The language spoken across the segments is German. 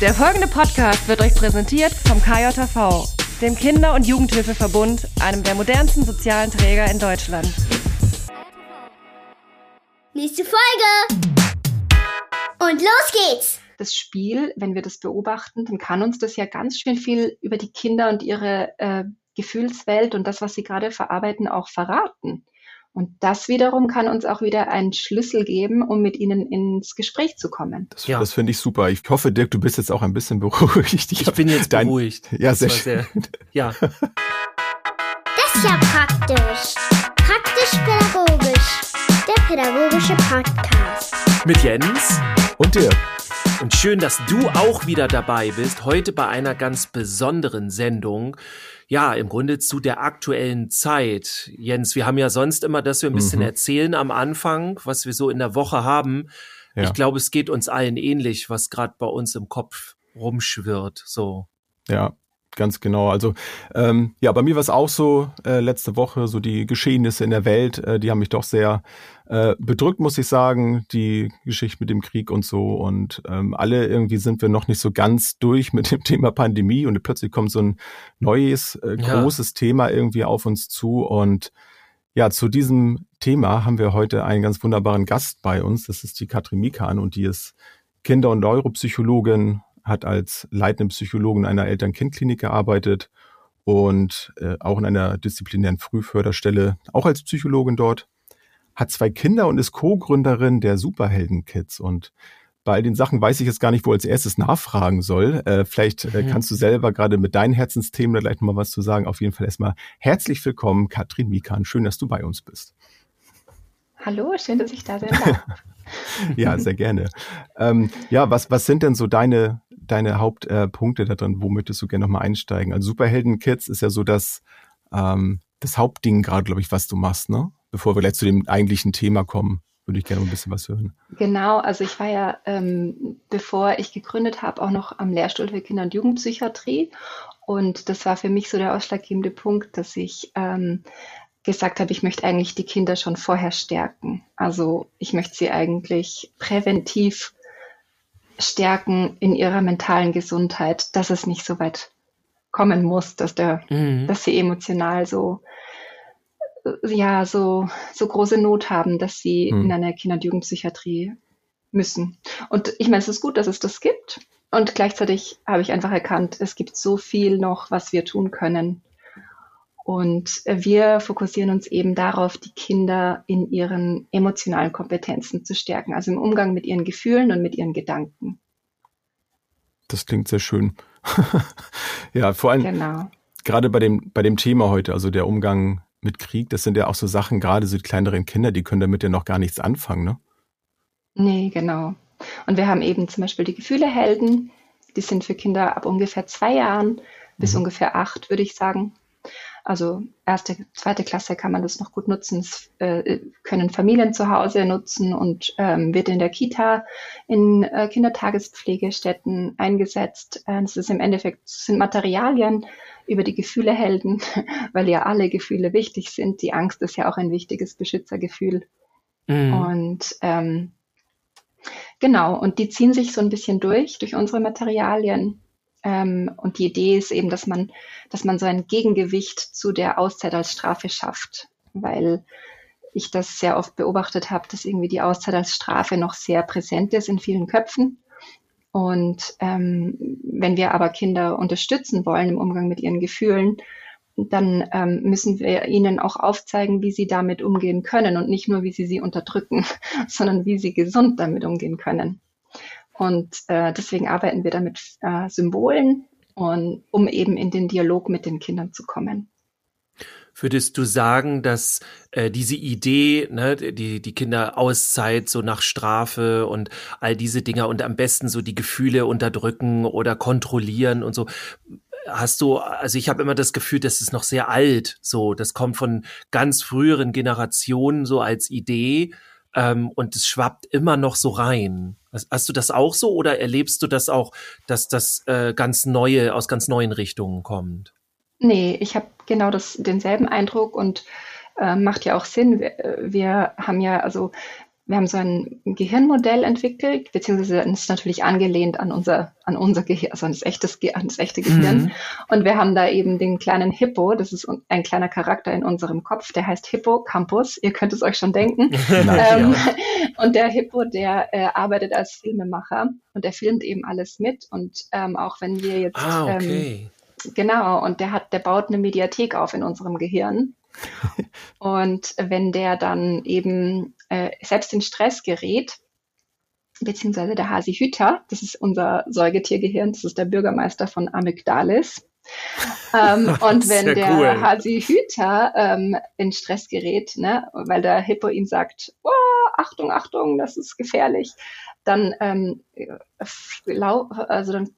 Der folgende Podcast wird euch präsentiert vom KJV, dem Kinder- und Jugendhilfeverbund, einem der modernsten sozialen Träger in Deutschland. Nächste Folge! Und los geht's! Das Spiel, wenn wir das beobachten, dann kann uns das ja ganz schön viel über die Kinder und ihre äh, Gefühlswelt und das, was sie gerade verarbeiten, auch verraten. Und das wiederum kann uns auch wieder einen Schlüssel geben, um mit ihnen ins Gespräch zu kommen. Das, ja. das finde ich super. Ich hoffe, Dirk, du bist jetzt auch ein bisschen beruhigt. Ich, ich bin jetzt dein, beruhigt. Ja, sehr schön. Sehr, ja. Das ist ja praktisch. Praktisch-pädagogisch. Der pädagogische Podcast. Mit Jens. Und Dirk. Und schön, dass du auch wieder dabei bist. Heute bei einer ganz besonderen Sendung ja, im Grunde zu der aktuellen Zeit. Jens, wir haben ja sonst immer, dass wir ein bisschen mhm. erzählen am Anfang, was wir so in der Woche haben. Ja. Ich glaube, es geht uns allen ähnlich, was gerade bei uns im Kopf rumschwirrt. So. Ja, ganz genau. Also ähm, ja, bei mir war es auch so äh, letzte Woche, so die Geschehnisse in der Welt, äh, die haben mich doch sehr äh, bedrückt, muss ich sagen, die Geschichte mit dem Krieg und so. Und ähm, alle irgendwie sind wir noch nicht so ganz durch mit dem Thema Pandemie und plötzlich kommt so ein neues, äh, großes ja. Thema irgendwie auf uns zu. Und ja, zu diesem Thema haben wir heute einen ganz wunderbaren Gast bei uns. Das ist die Katrin Mikan und die ist Kinder- und Neuropsychologin hat als leitende Psychologin einer Eltern-Kind-Klinik gearbeitet und äh, auch in einer disziplinären Frühförderstelle, auch als Psychologin dort, hat zwei Kinder und ist Co-Gründerin der Superhelden-Kids. Und bei all den Sachen weiß ich jetzt gar nicht, wo als erstes nachfragen soll. Äh, vielleicht äh, mhm. kannst du selber gerade mit deinen Herzensthemen da gleich nochmal was zu sagen. Auf jeden Fall erstmal herzlich willkommen, Katrin Mikan. Schön, dass du bei uns bist. Hallo, schön, dass ich da sein darf. ja, sehr gerne. Ähm, ja, was, was sind denn so deine, deine Hauptpunkte äh, da drin? Wo möchtest du gerne nochmal einsteigen? Also Superhelden-Kids ist ja so das, ähm, das Hauptding gerade, glaube ich, was du machst, ne? Bevor wir gleich zu dem eigentlichen Thema kommen, würde ich gerne ein bisschen was hören. Genau, also ich war ja, ähm, bevor ich gegründet habe, auch noch am Lehrstuhl für Kinder- und Jugendpsychiatrie. Und das war für mich so der ausschlaggebende Punkt, dass ich ähm, gesagt habe, ich möchte eigentlich die Kinder schon vorher stärken. Also ich möchte sie eigentlich präventiv stärken in ihrer mentalen Gesundheit, dass es nicht so weit kommen muss, dass der, mhm. dass sie emotional so ja so so große Not haben, dass sie mhm. in einer Kinder- und Jugendpsychiatrie müssen. Und ich meine, es ist gut, dass es das gibt. Und gleichzeitig habe ich einfach erkannt, es gibt so viel noch, was wir tun können, und wir fokussieren uns eben darauf, die Kinder in ihren emotionalen Kompetenzen zu stärken, also im Umgang mit ihren Gefühlen und mit ihren Gedanken. Das klingt sehr schön. ja, vor allem genau. gerade bei dem, bei dem Thema heute, also der Umgang mit Krieg, das sind ja auch so Sachen, gerade so die kleineren Kinder, die können damit ja noch gar nichts anfangen, ne? Nee, genau. Und wir haben eben zum Beispiel die Gefühlehelden, die sind für Kinder ab ungefähr zwei Jahren bis mhm. ungefähr acht, würde ich sagen. Also erste, zweite Klasse kann man das noch gut nutzen. Das, äh, können Familien zu Hause nutzen und ähm, wird in der Kita, in äh, Kindertagespflegestätten eingesetzt. Äh, das ist im Endeffekt sind Materialien über die Gefühle helden, weil ja alle Gefühle wichtig sind. Die Angst ist ja auch ein wichtiges Beschützergefühl. Mhm. Und ähm, genau, und die ziehen sich so ein bisschen durch, durch unsere Materialien. Ähm, und die Idee ist eben, dass man, dass man so ein Gegengewicht zu der Auszeit als Strafe schafft, weil ich das sehr oft beobachtet habe, dass irgendwie die Auszeit als Strafe noch sehr präsent ist in vielen Köpfen. Und ähm, wenn wir aber Kinder unterstützen wollen im Umgang mit ihren Gefühlen, dann ähm, müssen wir ihnen auch aufzeigen, wie sie damit umgehen können und nicht nur, wie sie sie unterdrücken, sondern wie sie gesund damit umgehen können. Und äh, deswegen arbeiten wir da mit äh, Symbolen, und, um eben in den Dialog mit den Kindern zu kommen. Würdest du sagen, dass äh, diese Idee, ne, die, die Kinderauszeit so nach Strafe und all diese Dinger und am besten so die Gefühle unterdrücken oder kontrollieren und so, hast du, also ich habe immer das Gefühl, das ist noch sehr alt, so, das kommt von ganz früheren Generationen so als Idee ähm, und es schwappt immer noch so rein. Hast du das auch so oder erlebst du das auch, dass das äh, ganz neue, aus ganz neuen Richtungen kommt? Nee, ich habe genau das, denselben Eindruck und äh, macht ja auch Sinn. Wir, wir, haben ja, also wir haben so ein Gehirnmodell entwickelt, beziehungsweise es ist natürlich angelehnt an unser, an unser Gehirn, also an das, echtes, an das echte Gehirn. Mhm. Und wir haben da eben den kleinen Hippo, das ist ein kleiner Charakter in unserem Kopf, der heißt Hippocampus, ihr könnt es euch schon denken. ähm, und der Hippo, der äh, arbeitet als Filmemacher und der filmt eben alles mit. Und ähm, auch wenn wir jetzt ah, okay. ähm, genau, und der hat, der baut eine Mediathek auf in unserem Gehirn. und wenn der dann eben äh, selbst in Stress gerät, beziehungsweise der Hasi Hüter, das ist unser Säugetiergehirn, das ist der Bürgermeister von Amygdalis. ähm, und wenn der cool. Hasi Hüter ähm, in Stress gerät, ne, weil der Hippo ihm sagt, oh, Achtung, Achtung, das ist gefährlich, dann, ähm, also dann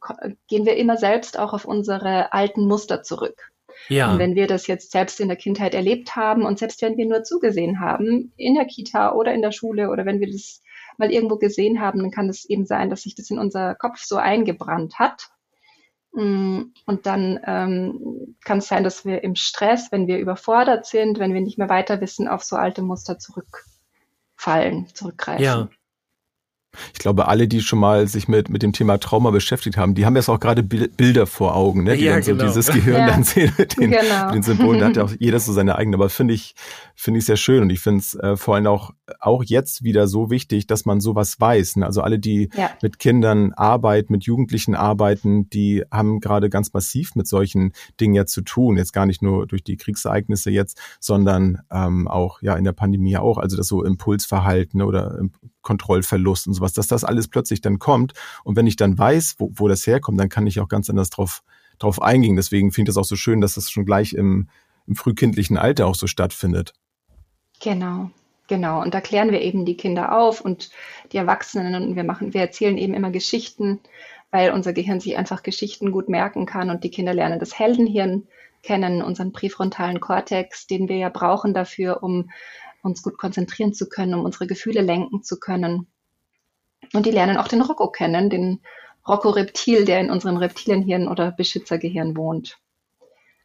gehen wir immer selbst auch auf unsere alten Muster zurück. Ja. Und wenn wir das jetzt selbst in der Kindheit erlebt haben und selbst wenn wir nur zugesehen haben, in der Kita oder in der Schule oder wenn wir das mal irgendwo gesehen haben, dann kann es eben sein, dass sich das in unser Kopf so eingebrannt hat. Mm, und dann ähm, kann es sein, dass wir im Stress, wenn wir überfordert sind, wenn wir nicht mehr weiter wissen, auf so alte Muster zurückfallen, zurückgreifen. Ja. Ich glaube, alle, die schon mal sich mit, mit dem Thema Trauma beschäftigt haben, die haben jetzt auch gerade Bilder vor Augen, ne? die ja, dann so genau. dieses Gehirn ja. dann sehen mit den, genau. mit den Symbolen. Da hat ja auch jeder so seine eigene. Aber finde ich, finde ich sehr schön. Und ich finde es äh, vor allem auch, auch jetzt wieder so wichtig, dass man sowas weiß. Ne? Also alle, die ja. mit Kindern arbeiten, mit Jugendlichen arbeiten, die haben gerade ganz massiv mit solchen Dingen ja zu tun. Jetzt gar nicht nur durch die Kriegsereignisse jetzt, sondern ähm, auch ja in der Pandemie auch. Also das so Impulsverhalten oder Kontrollverlust und sowas, dass das alles plötzlich dann kommt. Und wenn ich dann weiß, wo, wo das herkommt, dann kann ich auch ganz anders drauf, drauf eingehen. Deswegen finde ich das auch so schön, dass das schon gleich im, im frühkindlichen Alter auch so stattfindet. Genau, genau. Und da klären wir eben die Kinder auf und die Erwachsenen und wir machen, wir erzählen eben immer Geschichten, weil unser Gehirn sich einfach Geschichten gut merken kann und die Kinder lernen das Heldenhirn kennen, unseren präfrontalen Kortex, den wir ja brauchen dafür, um uns gut konzentrieren zu können, um unsere Gefühle lenken zu können. Und die lernen auch den Rocco kennen, den Rocco Reptil, der in unserem Reptilienhirn oder Beschützergehirn wohnt.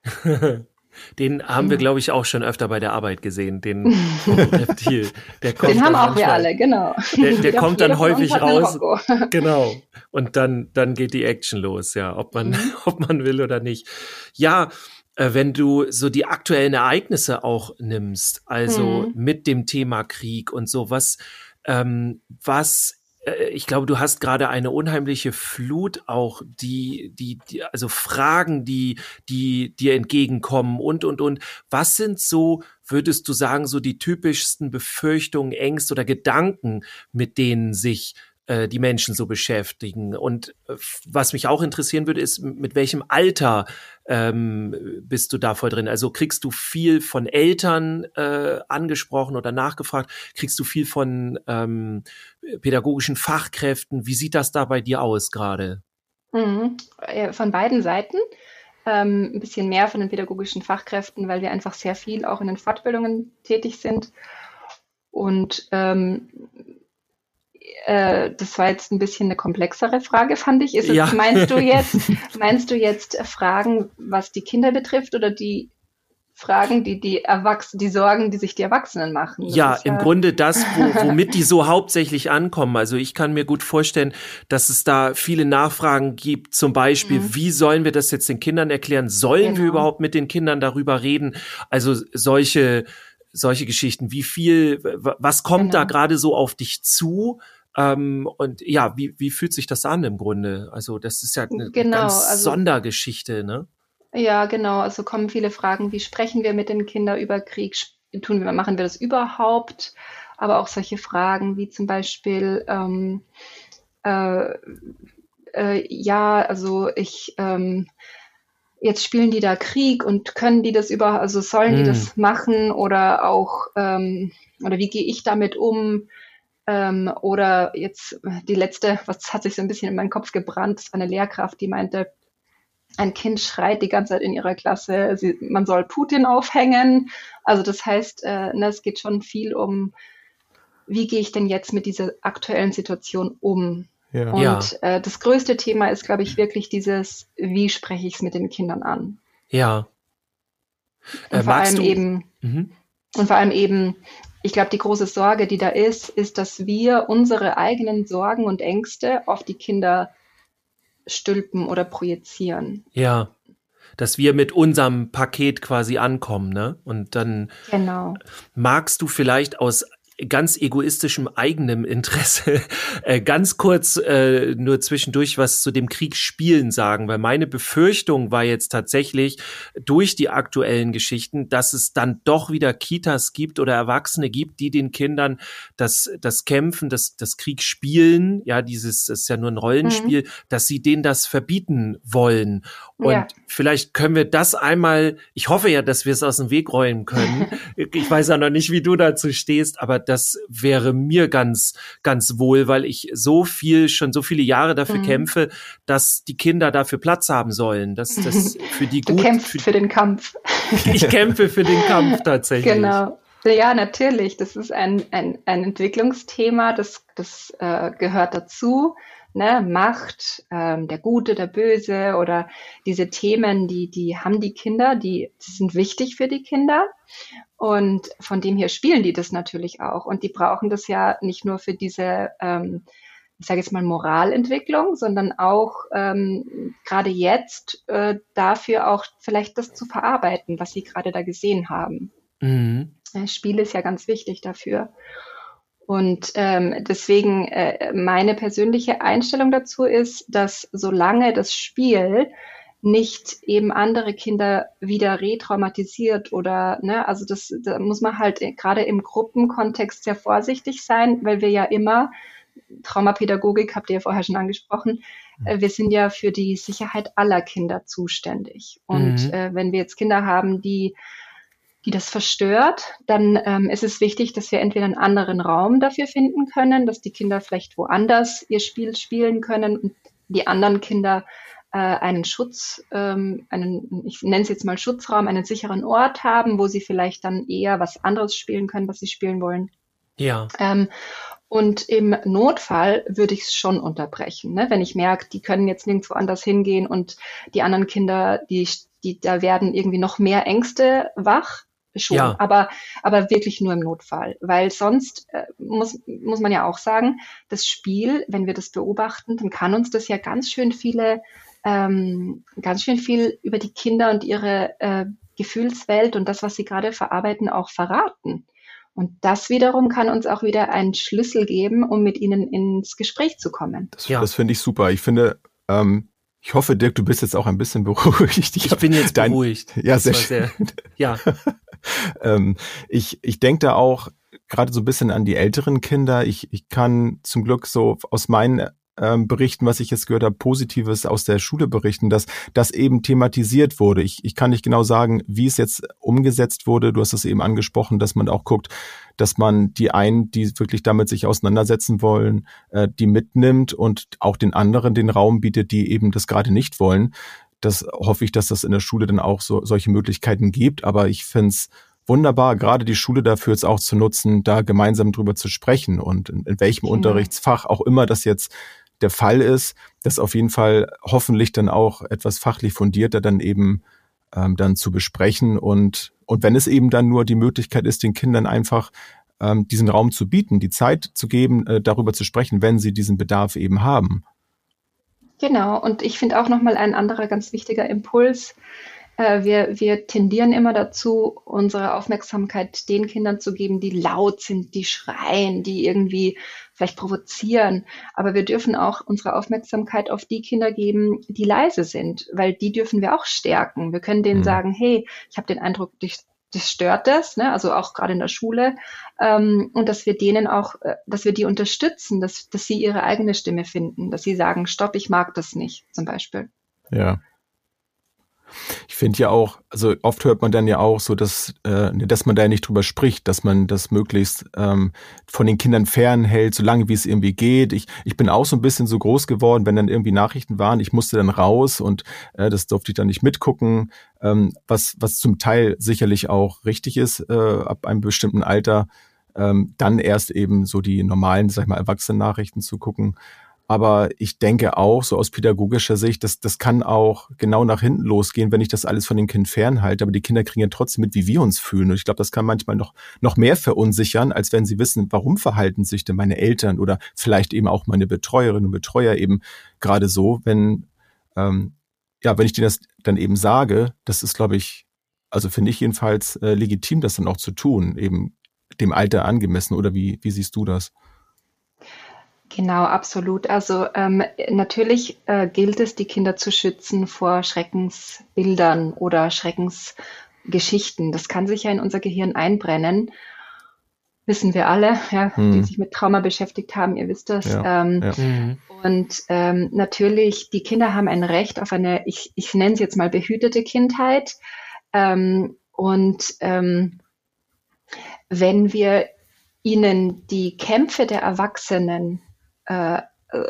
Den haben wir, glaube ich, auch schon öfter bei der Arbeit gesehen, den Reptil. Der kommt den haben auch manchmal, wir alle, genau. Der, der kommt dann häufig raus. Genau. Und dann, dann geht die Action los, ja, ob man, mhm. ob man will oder nicht. Ja, wenn du so die aktuellen Ereignisse auch nimmst, also mhm. mit dem Thema Krieg und so, was, ähm, was äh, ich glaube, du hast gerade eine unheimliche Flut auch, die, die, die, also Fragen, die, die dir entgegenkommen und, und, und. Was sind so, würdest du sagen, so die typischsten Befürchtungen, Ängste oder Gedanken, mit denen sich äh, die Menschen so beschäftigen. Und äh, was mich auch interessieren würde, ist, mit welchem Alter ähm, bist du da voll drin? Also kriegst du viel von Eltern äh, angesprochen oder nachgefragt? Kriegst du viel von ähm, pädagogischen Fachkräften? Wie sieht das da bei dir aus gerade? Mhm. Von beiden Seiten. Ähm, ein bisschen mehr von den pädagogischen Fachkräften, weil wir einfach sehr viel auch in den Fortbildungen tätig sind. Und ähm, äh, das war jetzt ein bisschen eine komplexere Frage, fand ich. Ist es, ja. meinst du jetzt, meinst du jetzt Fragen, was die Kinder betrifft oder die Fragen, die die Erwachsenen, die Sorgen, die sich die Erwachsenen machen. Das ja, im ja Grunde das, wo, womit die so hauptsächlich ankommen. Also ich kann mir gut vorstellen, dass es da viele Nachfragen gibt. Zum Beispiel, mhm. wie sollen wir das jetzt den Kindern erklären? Sollen genau. wir überhaupt mit den Kindern darüber reden? Also solche solche Geschichten. Wie viel, was kommt genau. da gerade so auf dich zu? Ähm, und ja, wie, wie fühlt sich das an im Grunde? Also das ist ja eine genau, ganz also, Sondergeschichte, ne? Ja, genau. Also kommen viele Fragen, wie sprechen wir mit den Kindern über Krieg? Tun wir, machen wir das überhaupt? Aber auch solche Fragen wie zum Beispiel, ähm, äh, äh, ja, also ich, ähm, jetzt spielen die da Krieg und können die das überhaupt, also sollen hm. die das machen oder auch, ähm, oder wie gehe ich damit um? Ähm, oder jetzt die letzte, was hat sich so ein bisschen in meinen Kopf gebrannt, ist eine Lehrkraft, die meinte, ein Kind schreit die ganze Zeit in ihrer Klasse, sie, man soll Putin aufhängen. Also das heißt, äh, ne, es geht schon viel um, wie gehe ich denn jetzt mit dieser aktuellen Situation um? Ja. Und ja. Äh, das größte Thema ist, glaube ich, wirklich dieses, wie spreche ich es mit den Kindern an? Ja. Und äh, vor allem du? eben, mhm. und vor allem eben, ich glaube, die große Sorge, die da ist, ist, dass wir unsere eigenen Sorgen und Ängste auf die Kinder stülpen oder projizieren. Ja, dass wir mit unserem Paket quasi ankommen, ne? Und dann genau. magst du vielleicht aus ganz egoistischem eigenem Interesse äh, ganz kurz äh, nur zwischendurch was zu dem Krieg spielen sagen, weil meine Befürchtung war jetzt tatsächlich durch die aktuellen Geschichten, dass es dann doch wieder Kitas gibt oder Erwachsene gibt, die den Kindern das, das Kämpfen, das, das Krieg spielen, ja, dieses, das ist ja nur ein Rollenspiel, mhm. dass sie denen das verbieten wollen. Und ja. vielleicht können wir das einmal, ich hoffe ja, dass wir es aus dem Weg räumen können. ich weiß ja noch nicht, wie du dazu stehst, aber das wäre mir ganz, ganz wohl, weil ich so viel, schon so viele Jahre dafür mhm. kämpfe, dass die Kinder dafür Platz haben sollen, dass das für die du gut. Du kämpfst für, für den Kampf. ich kämpfe für den Kampf tatsächlich. Genau. Ja, natürlich. Das ist ein, ein, ein Entwicklungsthema, das, das äh, gehört dazu. Ne? Macht, ähm, der Gute, der Böse oder diese Themen, die, die haben die Kinder, die, die sind wichtig für die Kinder. Und von dem her spielen die das natürlich auch. Und die brauchen das ja nicht nur für diese, ähm, ich sage jetzt mal, Moralentwicklung, sondern auch ähm, gerade jetzt äh, dafür auch vielleicht das zu verarbeiten, was sie gerade da gesehen haben. Mhm. Spiel ist ja ganz wichtig dafür. Und ähm, deswegen äh, meine persönliche Einstellung dazu ist, dass solange das Spiel nicht eben andere Kinder wieder retraumatisiert oder, ne, also das, da muss man halt gerade im Gruppenkontext sehr vorsichtig sein, weil wir ja immer, Traumapädagogik habt ihr ja vorher schon angesprochen, äh, wir sind ja für die Sicherheit aller Kinder zuständig. Und mhm. äh, wenn wir jetzt Kinder haben, die die das verstört, dann ähm, ist es wichtig, dass wir entweder einen anderen Raum dafür finden können, dass die Kinder vielleicht woanders ihr Spiel spielen können und die anderen Kinder einen Schutz, ähm, einen, ich nenne es jetzt mal Schutzraum, einen sicheren Ort haben, wo sie vielleicht dann eher was anderes spielen können, was sie spielen wollen. Ja. Ähm, und im Notfall würde ich es schon unterbrechen. Ne? Wenn ich merke, die können jetzt nirgendwo anders hingehen und die anderen Kinder, die, die, da werden irgendwie noch mehr Ängste wach. Schon, ja. aber, aber wirklich nur im Notfall, weil sonst äh, muss, muss man ja auch sagen, das Spiel, wenn wir das beobachten, dann kann uns das ja ganz schön viele ähm, ganz schön viel über die Kinder und ihre äh, Gefühlswelt und das, was sie gerade verarbeiten, auch verraten. Und das wiederum kann uns auch wieder einen Schlüssel geben, um mit ihnen ins Gespräch zu kommen. Das, ja. das finde ich super. Ich finde, ähm, ich hoffe, Dirk, du bist jetzt auch ein bisschen beruhigt. Ich, ich bin jetzt dein, beruhigt. Ja, sehr schön. Sehr, ja. ähm, ich ich denke da auch gerade so ein bisschen an die älteren Kinder. Ich, ich kann zum Glück so aus meinen ähm, berichten, was ich jetzt gehört habe, Positives aus der Schule berichten, dass das eben thematisiert wurde. Ich, ich kann nicht genau sagen, wie es jetzt umgesetzt wurde. Du hast es eben angesprochen, dass man auch guckt, dass man die einen, die wirklich damit sich auseinandersetzen wollen, äh, die mitnimmt und auch den anderen den Raum bietet, die eben das gerade nicht wollen. Das hoffe ich, dass das in der Schule dann auch so solche Möglichkeiten gibt. Aber ich finde es wunderbar, gerade die Schule dafür jetzt auch zu nutzen, da gemeinsam drüber zu sprechen und in, in welchem ja. Unterrichtsfach auch immer das jetzt der Fall ist, das auf jeden Fall hoffentlich dann auch etwas fachlich fundierter dann eben ähm, dann zu besprechen und und wenn es eben dann nur die Möglichkeit ist, den Kindern einfach ähm, diesen Raum zu bieten, die Zeit zu geben, äh, darüber zu sprechen, wenn sie diesen Bedarf eben haben. Genau, und ich finde auch nochmal ein anderer ganz wichtiger Impuls, äh, wir, wir tendieren immer dazu, unsere Aufmerksamkeit den Kindern zu geben, die laut sind, die schreien, die irgendwie vielleicht provozieren. Aber wir dürfen auch unsere Aufmerksamkeit auf die Kinder geben, die leise sind, weil die dürfen wir auch stärken. Wir können denen mhm. sagen, hey, ich habe den Eindruck, dich, das stört das, ne? also auch gerade in der Schule, ähm, und dass wir denen auch, äh, dass wir die unterstützen, dass, dass sie ihre eigene Stimme finden, dass sie sagen, stopp, ich mag das nicht, zum Beispiel. Ja. Ich finde ja auch, also oft hört man dann ja auch so, dass, äh, dass man da nicht drüber spricht, dass man das möglichst ähm, von den Kindern fernhält, so lange wie es irgendwie geht. Ich, ich bin auch so ein bisschen so groß geworden, wenn dann irgendwie Nachrichten waren, ich musste dann raus und äh, das durfte ich dann nicht mitgucken, ähm, was, was zum Teil sicherlich auch richtig ist, äh, ab einem bestimmten Alter, ähm, dann erst eben so die normalen, sag ich mal, Erwachsenen-Nachrichten zu gucken. Aber ich denke auch, so aus pädagogischer Sicht, das, das kann auch genau nach hinten losgehen, wenn ich das alles von dem Kind fernhalte. Aber die Kinder kriegen ja trotzdem mit, wie wir uns fühlen. Und ich glaube, das kann manchmal noch, noch mehr verunsichern, als wenn sie wissen, warum verhalten sich denn meine Eltern oder vielleicht eben auch meine Betreuerinnen und Betreuer eben gerade so, wenn, ähm, ja, wenn ich denen das dann eben sage, das ist, glaube ich, also finde ich jedenfalls äh, legitim, das dann auch zu tun, eben dem Alter angemessen. Oder wie, wie siehst du das? Genau, absolut. Also ähm, natürlich äh, gilt es, die Kinder zu schützen vor Schreckensbildern oder Schreckensgeschichten. Das kann sich ja in unser Gehirn einbrennen. Wissen wir alle, ja, hm. die sich mit Trauma beschäftigt haben, ihr wisst das. Ja, ähm, ja. Mhm. Und ähm, natürlich, die Kinder haben ein Recht auf eine, ich, ich nenne es jetzt mal behütete Kindheit. Ähm, und ähm, wenn wir ihnen die Kämpfe der Erwachsenen äh,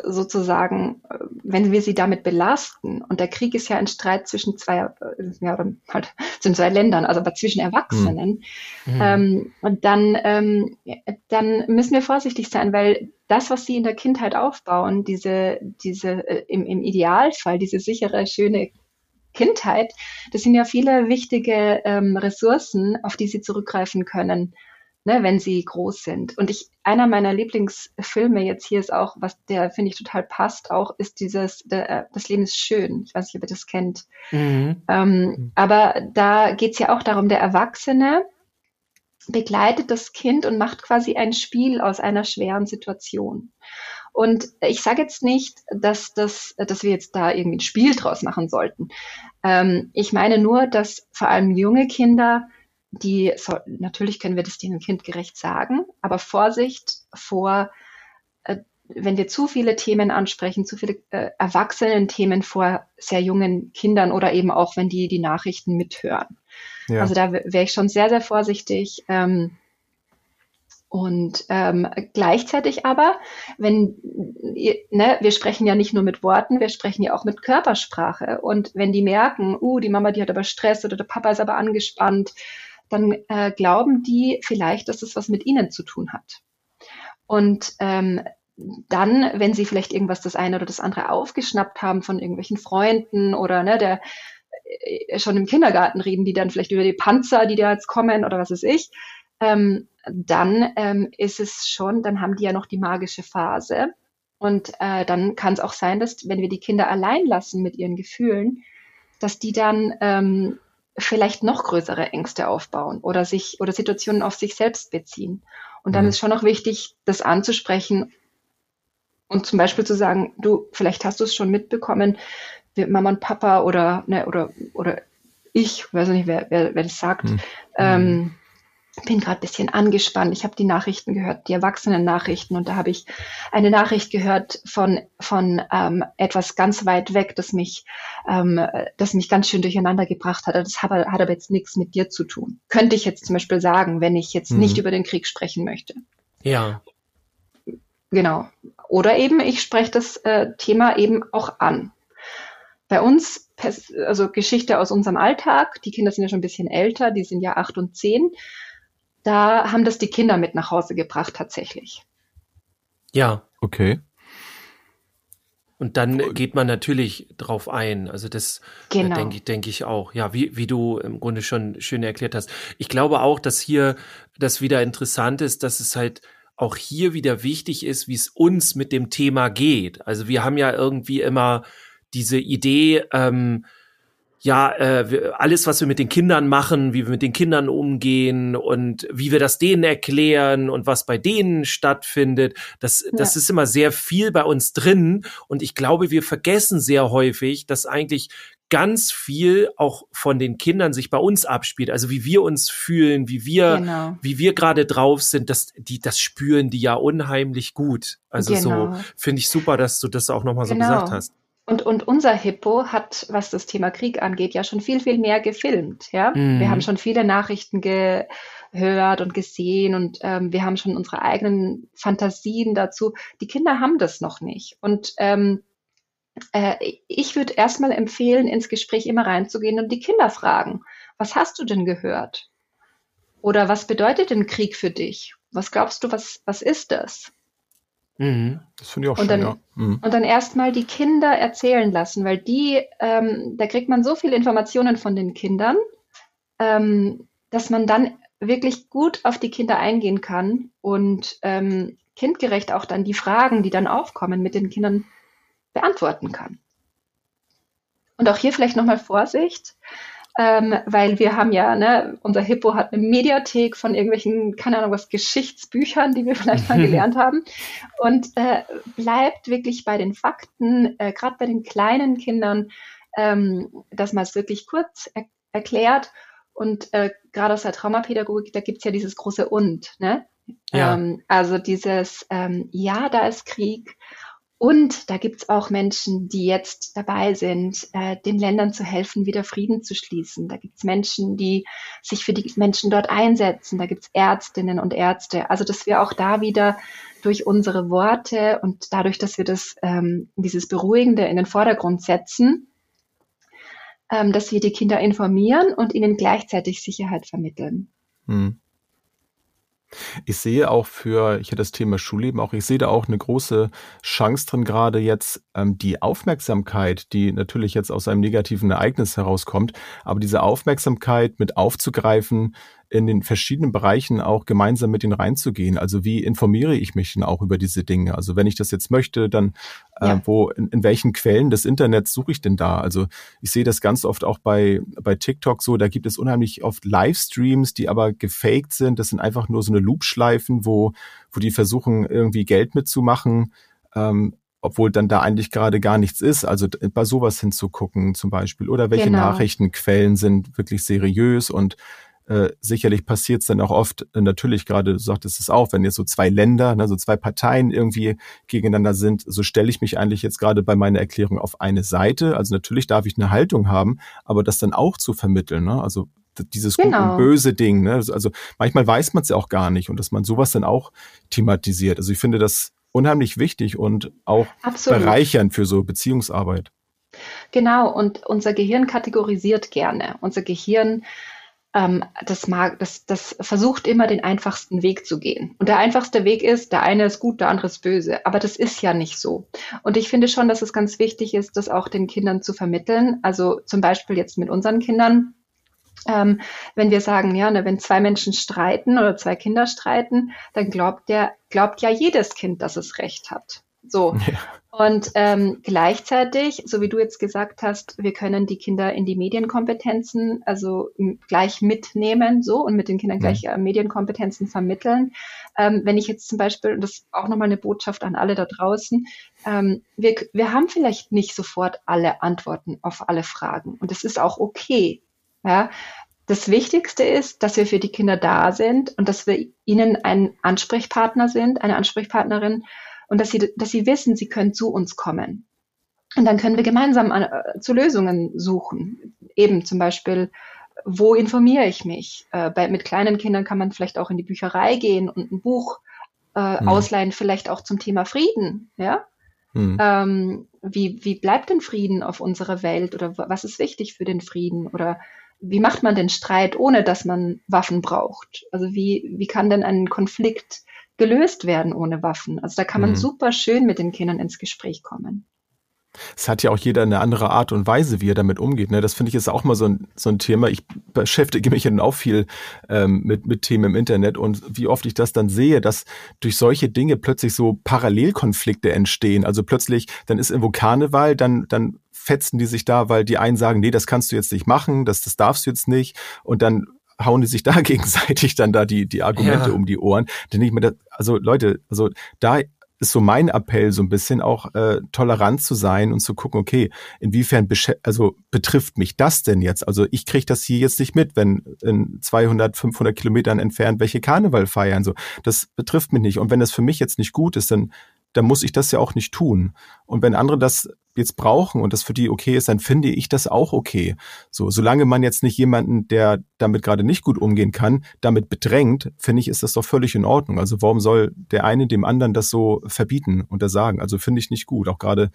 sozusagen, wenn wir sie damit belasten, und der Krieg ist ja ein Streit zwischen zwei, äh, ja, oder halt zwischen zwei Ländern, also aber zwischen Erwachsenen, mhm. ähm, und dann, ähm, dann müssen wir vorsichtig sein, weil das, was sie in der Kindheit aufbauen, diese, diese äh, im, im Idealfall, diese sichere, schöne Kindheit, das sind ja viele wichtige ähm, Ressourcen, auf die sie zurückgreifen können ne, wenn sie groß sind. Und ich, einer meiner Lieblingsfilme jetzt hier ist auch, was der finde ich total passt, auch ist dieses, der, äh, das Leben ist schön. Ich weiß nicht, ob ihr das kennt. Mhm. Ähm, aber da geht es ja auch darum, der Erwachsene begleitet das Kind und macht quasi ein Spiel aus einer schweren Situation. Und ich sage jetzt nicht, dass, das, dass wir jetzt da irgendwie ein Spiel draus machen sollten. Ähm, ich meine nur, dass vor allem junge Kinder die so, natürlich können wir das denen kindgerecht sagen, aber Vorsicht vor, äh, wenn wir zu viele Themen ansprechen, zu viele äh, Erwachsenen-Themen vor sehr jungen Kindern oder eben auch, wenn die die Nachrichten mithören. Ja. Also da wäre ich schon sehr, sehr vorsichtig. Ähm, und ähm, gleichzeitig aber, wenn ne, wir sprechen ja nicht nur mit Worten, wir sprechen ja auch mit Körpersprache. Und wenn die merken, uh, die Mama, die hat aber Stress oder der Papa ist aber angespannt, dann äh, glauben die vielleicht, dass es was mit ihnen zu tun hat. Und ähm, dann, wenn sie vielleicht irgendwas das eine oder das andere aufgeschnappt haben von irgendwelchen Freunden oder ne, der äh, schon im Kindergarten reden, die dann vielleicht über die Panzer, die da jetzt kommen oder was weiß ich, ähm, dann ähm, ist es schon, dann haben die ja noch die magische Phase. Und äh, dann kann es auch sein, dass wenn wir die Kinder allein lassen mit ihren Gefühlen, dass die dann ähm, vielleicht noch größere Ängste aufbauen oder sich oder Situationen auf sich selbst beziehen. Und dann mhm. ist schon noch wichtig, das anzusprechen und zum Beispiel zu sagen, du, vielleicht hast du es schon mitbekommen, Mama und Papa oder ne, oder oder ich, weiß nicht, wer, wer, wer das sagt, mhm. ähm, bin gerade bisschen angespannt. Ich habe die Nachrichten gehört, die Erwachsenen-Nachrichten, und da habe ich eine Nachricht gehört von von ähm, etwas ganz weit weg, das mich ähm, das mich ganz schön durcheinander gebracht hat. Das hat, hat aber jetzt nichts mit dir zu tun. Könnte ich jetzt zum Beispiel sagen, wenn ich jetzt mhm. nicht über den Krieg sprechen möchte. Ja. Genau. Oder eben ich spreche das äh, Thema eben auch an. Bei uns, also Geschichte aus unserem Alltag, die Kinder sind ja schon ein bisschen älter, die sind ja acht und zehn da haben das die Kinder mit nach Hause gebracht tatsächlich. Ja. Okay. Und dann geht man natürlich drauf ein. Also das äh, genau. denke ich, denke ich auch. Ja, wie, wie du im Grunde schon schön erklärt hast. Ich glaube auch, dass hier das wieder interessant ist, dass es halt auch hier wieder wichtig ist, wie es uns mit dem Thema geht. Also wir haben ja irgendwie immer diese Idee, ähm, ja, äh, alles, was wir mit den Kindern machen, wie wir mit den Kindern umgehen und wie wir das denen erklären und was bei denen stattfindet, das, ja. das ist immer sehr viel bei uns drin. Und ich glaube, wir vergessen sehr häufig, dass eigentlich ganz viel auch von den Kindern sich bei uns abspielt. Also wie wir uns fühlen, wie wir, genau. wie wir gerade drauf sind, das, die, das spüren die ja unheimlich gut. Also genau. so finde ich super, dass du das auch nochmal genau. so gesagt hast. Und, und unser Hippo hat, was das Thema Krieg angeht, ja schon viel, viel mehr gefilmt. Ja? Mhm. Wir haben schon viele Nachrichten gehört und gesehen und ähm, wir haben schon unsere eigenen Fantasien dazu. Die Kinder haben das noch nicht. Und ähm, äh, ich würde erstmal empfehlen, ins Gespräch immer reinzugehen und die Kinder fragen, was hast du denn gehört? Oder was bedeutet denn Krieg für dich? Was glaubst du, was, was ist das? Mhm. Das finde ich auch und schön, dann, ja. Mhm. Und dann erstmal die Kinder erzählen lassen, weil die, ähm, da kriegt man so viele Informationen von den Kindern, ähm, dass man dann wirklich gut auf die Kinder eingehen kann und ähm, kindgerecht auch dann die Fragen, die dann aufkommen, mit den Kindern beantworten kann. Und auch hier vielleicht nochmal Vorsicht ähm, weil wir haben ja, ne, unser Hippo hat eine Mediathek von irgendwelchen, keine Ahnung was, Geschichtsbüchern, die wir vielleicht mal gelernt haben und äh, bleibt wirklich bei den Fakten, äh, gerade bei den kleinen Kindern, ähm, dass man es wirklich kurz er erklärt und äh, gerade aus der Traumapädagogik, da gibt's ja dieses große Und, ne? Ja. Ähm, also dieses, ähm, ja, da ist Krieg und da gibt's auch Menschen, die jetzt dabei sind, äh, den Ländern zu helfen, wieder Frieden zu schließen. Da gibt's Menschen, die sich für die Menschen dort einsetzen. Da gibt's Ärztinnen und Ärzte. Also dass wir auch da wieder durch unsere Worte und dadurch, dass wir das ähm, dieses Beruhigende in den Vordergrund setzen, ähm, dass wir die Kinder informieren und ihnen gleichzeitig Sicherheit vermitteln. Hm. Ich sehe auch für, ich hätte das Thema Schulleben auch, ich sehe da auch eine große Chance drin, gerade jetzt ähm, die Aufmerksamkeit, die natürlich jetzt aus einem negativen Ereignis herauskommt, aber diese Aufmerksamkeit mit aufzugreifen, in den verschiedenen Bereichen auch gemeinsam mit ihnen reinzugehen. Also wie informiere ich mich denn auch über diese Dinge? Also wenn ich das jetzt möchte, dann äh, ja. wo in, in welchen Quellen des Internets suche ich denn da? Also ich sehe das ganz oft auch bei bei TikTok so. Da gibt es unheimlich oft Livestreams, die aber gefaked sind. Das sind einfach nur so eine Loopschleifen, wo wo die versuchen irgendwie Geld mitzumachen. Ähm, obwohl dann da eigentlich gerade gar nichts ist. Also bei sowas hinzugucken zum Beispiel. Oder welche genau. Nachrichtenquellen sind wirklich seriös und äh, sicherlich passiert es dann auch oft, äh, natürlich gerade, du sagtest es auch, wenn jetzt so zwei Länder, ne, so zwei Parteien irgendwie gegeneinander sind, so stelle ich mich eigentlich jetzt gerade bei meiner Erklärung auf eine Seite. Also natürlich darf ich eine Haltung haben, aber das dann auch zu vermitteln, ne? also dieses genau. gut und böse Ding. Ne? Also, also manchmal weiß man es ja auch gar nicht und dass man sowas dann auch thematisiert. Also ich finde das unheimlich wichtig und auch Absolut. bereichernd für so Beziehungsarbeit. Genau, und unser Gehirn kategorisiert gerne. Unser Gehirn ähm, das mag, das, das versucht immer den einfachsten Weg zu gehen. Und der einfachste Weg ist, der eine ist gut, der andere ist böse. Aber das ist ja nicht so. Und ich finde schon, dass es ganz wichtig ist, das auch den Kindern zu vermitteln. Also zum Beispiel jetzt mit unseren Kindern. Ähm, wenn wir sagen, ja, ne, wenn zwei Menschen streiten oder zwei Kinder streiten, dann glaubt der, glaubt ja jedes Kind, dass es Recht hat. So. Ja. Und ähm, gleichzeitig, so wie du jetzt gesagt hast, wir können die Kinder in die Medienkompetenzen also gleich mitnehmen, so und mit den Kindern gleich äh, Medienkompetenzen vermitteln. Ähm, wenn ich jetzt zum Beispiel, und das ist auch nochmal eine Botschaft an alle da draußen, ähm, wir, wir haben vielleicht nicht sofort alle Antworten auf alle Fragen und das ist auch okay. Ja, das Wichtigste ist, dass wir für die Kinder da sind und dass wir ihnen ein Ansprechpartner sind, eine Ansprechpartnerin, und dass sie, dass sie wissen, sie können zu uns kommen. Und dann können wir gemeinsam an, äh, zu Lösungen suchen. Eben zum Beispiel, wo informiere ich mich? Äh, bei, mit kleinen Kindern kann man vielleicht auch in die Bücherei gehen und ein Buch äh, mhm. ausleihen, vielleicht auch zum Thema Frieden. Ja? Mhm. Ähm, wie, wie bleibt denn Frieden auf unserer Welt oder was ist wichtig für den Frieden? Oder wie macht man den Streit, ohne dass man Waffen braucht? Also wie, wie kann denn ein Konflikt gelöst werden ohne Waffen. Also da kann man mhm. super schön mit den Kindern ins Gespräch kommen. Es hat ja auch jeder eine andere Art und Weise, wie er damit umgeht. Ne? Das finde ich ist auch mal so ein, so ein Thema. Ich beschäftige mich ja dann auch viel ähm, mit, mit Themen im Internet und wie oft ich das dann sehe, dass durch solche Dinge plötzlich so Parallelkonflikte entstehen. Also plötzlich, dann ist irgendwo Karneval, dann, dann fetzen die sich da, weil die einen sagen, nee, das kannst du jetzt nicht machen, das, das darfst du jetzt nicht. Und dann hauen die sich da gegenseitig dann da die, die Argumente ja. um die Ohren. Denn ich mir das, also Leute, also da ist so mein Appell so ein bisschen auch äh, tolerant zu sein und zu gucken, okay, inwiefern also betrifft mich das denn jetzt? Also ich kriege das hier jetzt nicht mit, wenn in 200, 500 Kilometern entfernt welche Karneval feiern. So, das betrifft mich nicht. Und wenn das für mich jetzt nicht gut ist, dann dann muss ich das ja auch nicht tun. Und wenn andere das jetzt brauchen und das für die okay ist, dann finde ich das auch okay. So, solange man jetzt nicht jemanden, der damit gerade nicht gut umgehen kann, damit bedrängt, finde ich, ist das doch völlig in Ordnung. Also warum soll der eine dem anderen das so verbieten und das sagen? Also finde ich nicht gut. Auch gerade,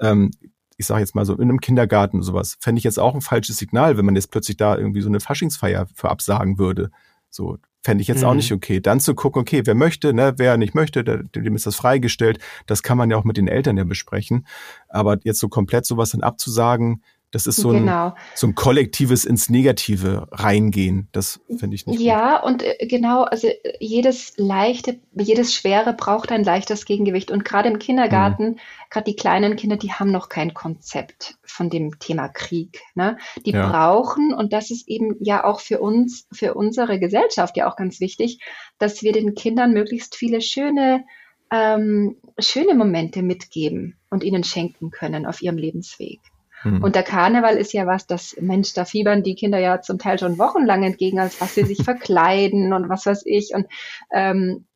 ähm, ich sage jetzt mal so, in einem Kindergarten sowas, fände ich jetzt auch ein falsches Signal, wenn man jetzt plötzlich da irgendwie so eine Faschingsfeier für absagen würde. So, fände ich jetzt mhm. auch nicht okay. Dann zu gucken, okay, wer möchte, ne, wer nicht möchte, der, dem ist das freigestellt. Das kann man ja auch mit den Eltern ja besprechen. Aber jetzt so komplett sowas dann abzusagen, das ist so, genau. ein, so ein kollektives ins Negative reingehen. Das finde ich nicht. Ja, gut. und äh, genau, also äh, jedes leichte, jedes Schwere braucht ein leichtes Gegengewicht. Und gerade im Kindergarten, mhm. gerade die kleinen Kinder, die haben noch kein Konzept von dem Thema Krieg. Ne? Die ja. brauchen, und das ist eben ja auch für uns, für unsere Gesellschaft ja auch ganz wichtig, dass wir den Kindern möglichst viele schöne ähm, schöne Momente mitgeben und ihnen schenken können auf ihrem Lebensweg. Mhm. Und der Karneval ist ja was, das Mensch, da fiebern die Kinder ja zum Teil schon wochenlang entgegen, als was sie sich verkleiden und was weiß ich. Und ähm,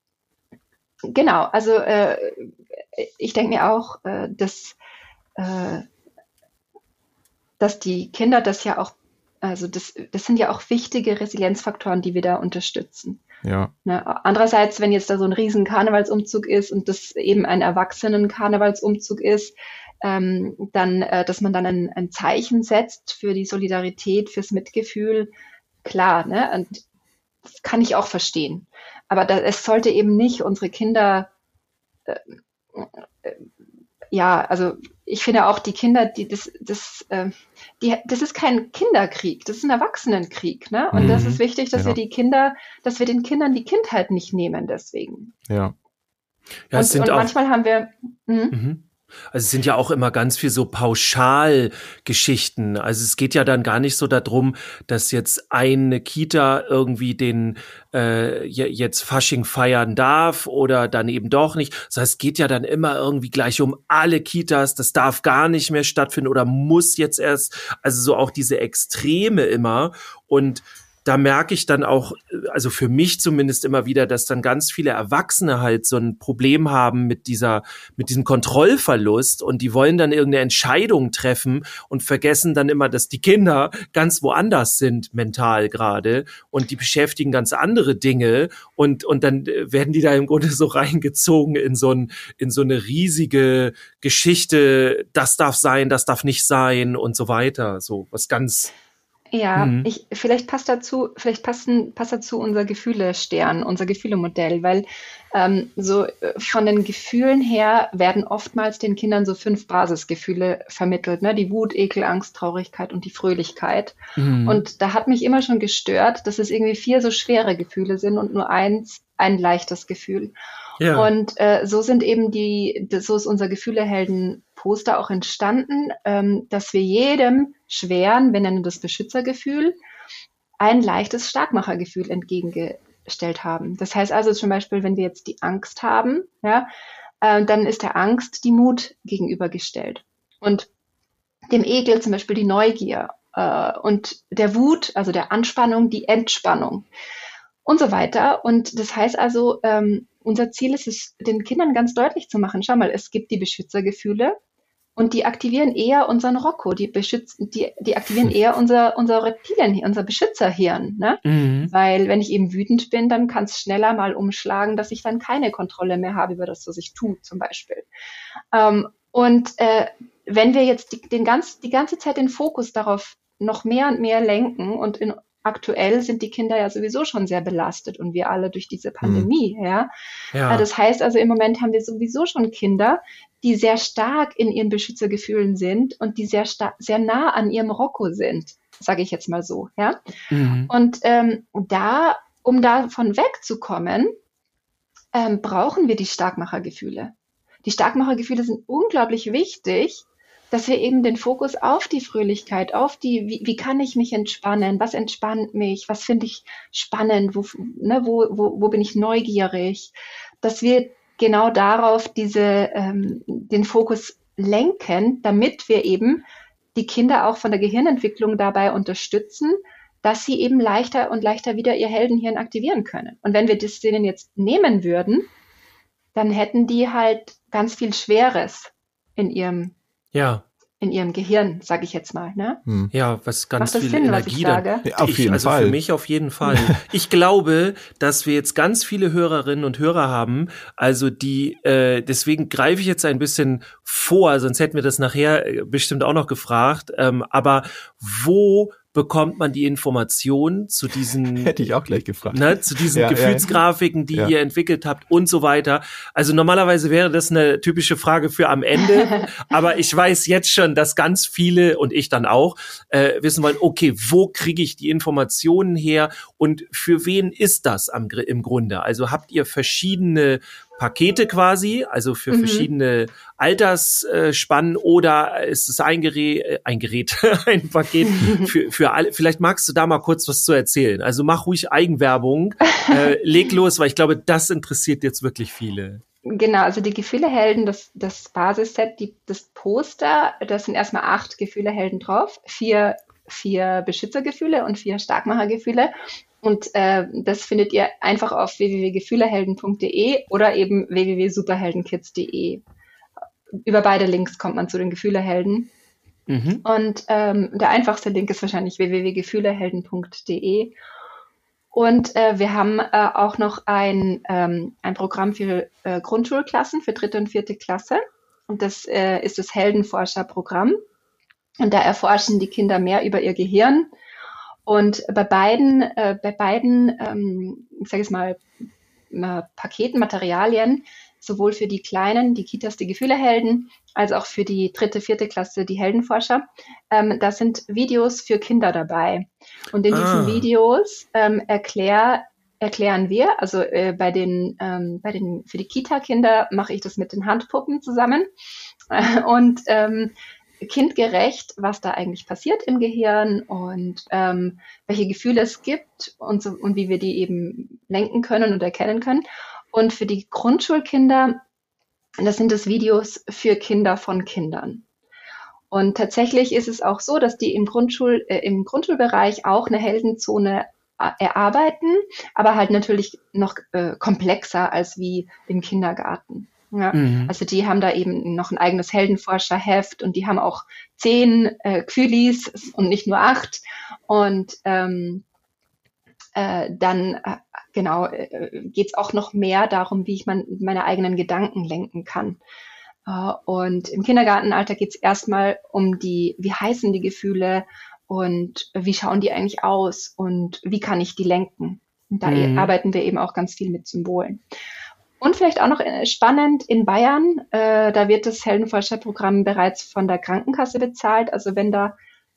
genau, also äh, ich denke mir auch, äh, dass, äh, dass die Kinder das ja auch, also das, das sind ja auch wichtige Resilienzfaktoren, die wir da unterstützen. Ja. Ne? Andererseits, wenn jetzt da so ein riesen Karnevalsumzug ist und das eben ein Erwachsenen-Karnevalsumzug ist, ähm, dann, äh, dass man dann ein, ein Zeichen setzt für die Solidarität, fürs Mitgefühl, klar, ne? Und das kann ich auch verstehen. Aber da, es sollte eben nicht unsere Kinder, äh, äh, ja, also ich finde auch die Kinder, die das, das, äh, die, das ist kein Kinderkrieg, das ist ein Erwachsenenkrieg, ne? Und mhm, das ist wichtig, dass ja. wir die Kinder, dass wir den Kindern die Kindheit nicht nehmen deswegen. Ja. Ja, und, und manchmal haben wir. Hm? Mhm. Also es sind ja auch immer ganz viel so Pauschalgeschichten. Also es geht ja dann gar nicht so darum, dass jetzt eine Kita irgendwie den äh, jetzt Fasching feiern darf oder dann eben doch nicht. Das heißt, es geht ja dann immer irgendwie gleich um alle Kitas. Das darf gar nicht mehr stattfinden oder muss jetzt erst. Also so auch diese Extreme immer. Und da merke ich dann auch, also für mich zumindest immer wieder, dass dann ganz viele Erwachsene halt so ein Problem haben mit dieser, mit diesem Kontrollverlust und die wollen dann irgendeine Entscheidung treffen und vergessen dann immer, dass die Kinder ganz woanders sind mental gerade und die beschäftigen ganz andere Dinge und, und dann werden die da im Grunde so reingezogen in so ein, in so eine riesige Geschichte, das darf sein, das darf nicht sein und so weiter. So was ganz ja, mhm. ich, vielleicht passt dazu, vielleicht passen, passt dazu unser Gefühle-Stern, unser Gefühlemodell, weil ähm, so äh, von den Gefühlen her werden oftmals den Kindern so fünf Basisgefühle vermittelt, ne? Die Wut, Ekel, Angst, Traurigkeit und die Fröhlichkeit. Mhm. Und da hat mich immer schon gestört, dass es irgendwie vier so schwere Gefühle sind und nur eins ein leichtes Gefühl. Ja. Und äh, so sind eben die, so ist unser Gefühlehelden-Poster auch entstanden, ähm, dass wir jedem schweren, wir nennen das Beschützergefühl, ein leichtes Starkmachergefühl entgegengestellt haben. Das heißt also zum Beispiel, wenn wir jetzt die Angst haben, ja, äh, dann ist der Angst die Mut gegenübergestellt. Und dem Ekel zum Beispiel die Neugier äh, und der Wut, also der Anspannung, die Entspannung und so weiter. Und das heißt also, ähm, unser Ziel ist es, den Kindern ganz deutlich zu machen, schau mal, es gibt die Beschützergefühle und die aktivieren eher unseren Rocco, die, beschützen, die, die aktivieren eher unser, unser Reptilien, unser Beschützerhirn. Ne? Mhm. Weil wenn ich eben wütend bin, dann kann es schneller mal umschlagen, dass ich dann keine Kontrolle mehr habe über das, was ich tue, zum Beispiel. Ähm, und äh, wenn wir jetzt die, den ganz, die ganze Zeit den Fokus darauf noch mehr und mehr lenken und in aktuell sind die Kinder ja sowieso schon sehr belastet und wir alle durch diese Pandemie, mhm. ja. ja. Das heißt also, im Moment haben wir sowieso schon Kinder, die sehr stark in ihren Beschützergefühlen sind und die sehr stark, sehr nah an ihrem Rocco sind, sage ich jetzt mal so, ja. Mhm. Und ähm, da, um davon wegzukommen, ähm, brauchen wir die Starkmachergefühle. Die Starkmachergefühle sind unglaublich wichtig, dass wir eben den Fokus auf die Fröhlichkeit, auf die, wie, wie kann ich mich entspannen, was entspannt mich, was finde ich spannend, wo, ne, wo, wo, wo bin ich neugierig, dass wir genau darauf diese, ähm, den Fokus lenken, damit wir eben die Kinder auch von der Gehirnentwicklung dabei unterstützen, dass sie eben leichter und leichter wieder ihr Heldenhirn aktivieren können. Und wenn wir das denen jetzt nehmen würden, dann hätten die halt ganz viel Schweres in ihrem ja. In ihrem Gehirn, sage ich jetzt mal. Ne? Hm. Ja, was ganz viel Sinn, Energie dann. Ja, auf jeden also Fall. Für mich auf jeden Fall. ich glaube, dass wir jetzt ganz viele Hörerinnen und Hörer haben. Also die, äh, deswegen greife ich jetzt ein bisschen vor, sonst hätten wir das nachher äh, bestimmt auch noch gefragt. Ähm, aber wo bekommt man die Informationen zu diesen Hätte ich auch gleich gefragt. Ne, zu diesen Ja, Gefühlsgrafiken, die ja. ihr entwickelt habt und so weiter. Also normalerweise wäre das eine typische Frage für am Ende, aber ich weiß jetzt schon, dass ganz viele und ich dann auch äh, wissen wollen, okay, wo kriege ich die Informationen her und für wen ist das am, im Grunde? Also habt ihr verschiedene Pakete quasi, also für Mhm. verschiedene Altersspannen oder ist es ein Gerät, äh, ein Gerät, ein Paket für, für alle? Vielleicht magst du da mal kurz was zu erzählen. Also mach ruhig Eigenwerbung, äh, leg los, weil ich glaube, das interessiert jetzt wirklich viele. Genau, also die Gefühlehelden, das, das Basisset, die, das Poster, da sind erstmal acht Gefühlehelden drauf, vier, vier Beschützergefühle und vier Starkmachergefühle. Und äh, das findet ihr einfach auf www.gefühlehelden.de oder eben www.superheldenkids.de. Über beide Links kommt man zu den Gefühlehelden. Mhm. Und ähm, der einfachste Link ist wahrscheinlich www.gefühlehelden.de. Und äh, wir haben äh, auch noch ein, ähm, ein Programm für äh, Grundschulklassen, für dritte und vierte Klasse. Und das äh, ist das Heldenforscherprogramm. Und da erforschen die Kinder mehr über ihr Gehirn. Und bei beiden, äh, bei beiden, ähm, ich sage es mal, äh, Paketen, Materialien, sowohl für die Kleinen, die Kitas, die Gefühlehelden, als auch für die dritte, vierte Klasse, die Heldenforscher, ähm, da sind Videos für Kinder dabei. Und in Ah. diesen Videos ähm, erklär, erklären wir, also äh, bei den, ähm, bei den, für die Kita-Kinder mache ich das mit den Handpuppen zusammen äh, und ähm, kindgerecht, was da eigentlich passiert im Gehirn und ähm, welche Gefühle es gibt und, so, und wie wir die eben lenken können und erkennen können. Und für die Grundschulkinder, das sind das Videos für Kinder von Kindern. Und tatsächlich ist es auch so, dass die im, Grundschul, äh, im Grundschulbereich auch eine Heldenzone äh, erarbeiten, aber halt natürlich noch äh, komplexer als wie im Kindergarten. Ja. Mhm. Also die haben da eben noch ein eigenes Heldenforscherheft und die haben auch zehn äh, Kühlis und nicht nur acht. Und ähm, äh, dann äh, genau äh, geht es auch noch mehr darum, wie ich mein, meine eigenen Gedanken lenken kann. Äh, und im Kindergartenalter geht es erstmal um die, wie heißen die Gefühle und wie schauen die eigentlich aus und wie kann ich die lenken. Und da Mhm. arbeiten wir eben auch ganz viel mit Symbolen. Und vielleicht auch noch äh, spannend in Bayern, äh, da wird das Heldenforscherprogramm bereits von der Krankenkasse bezahlt. Also wenn da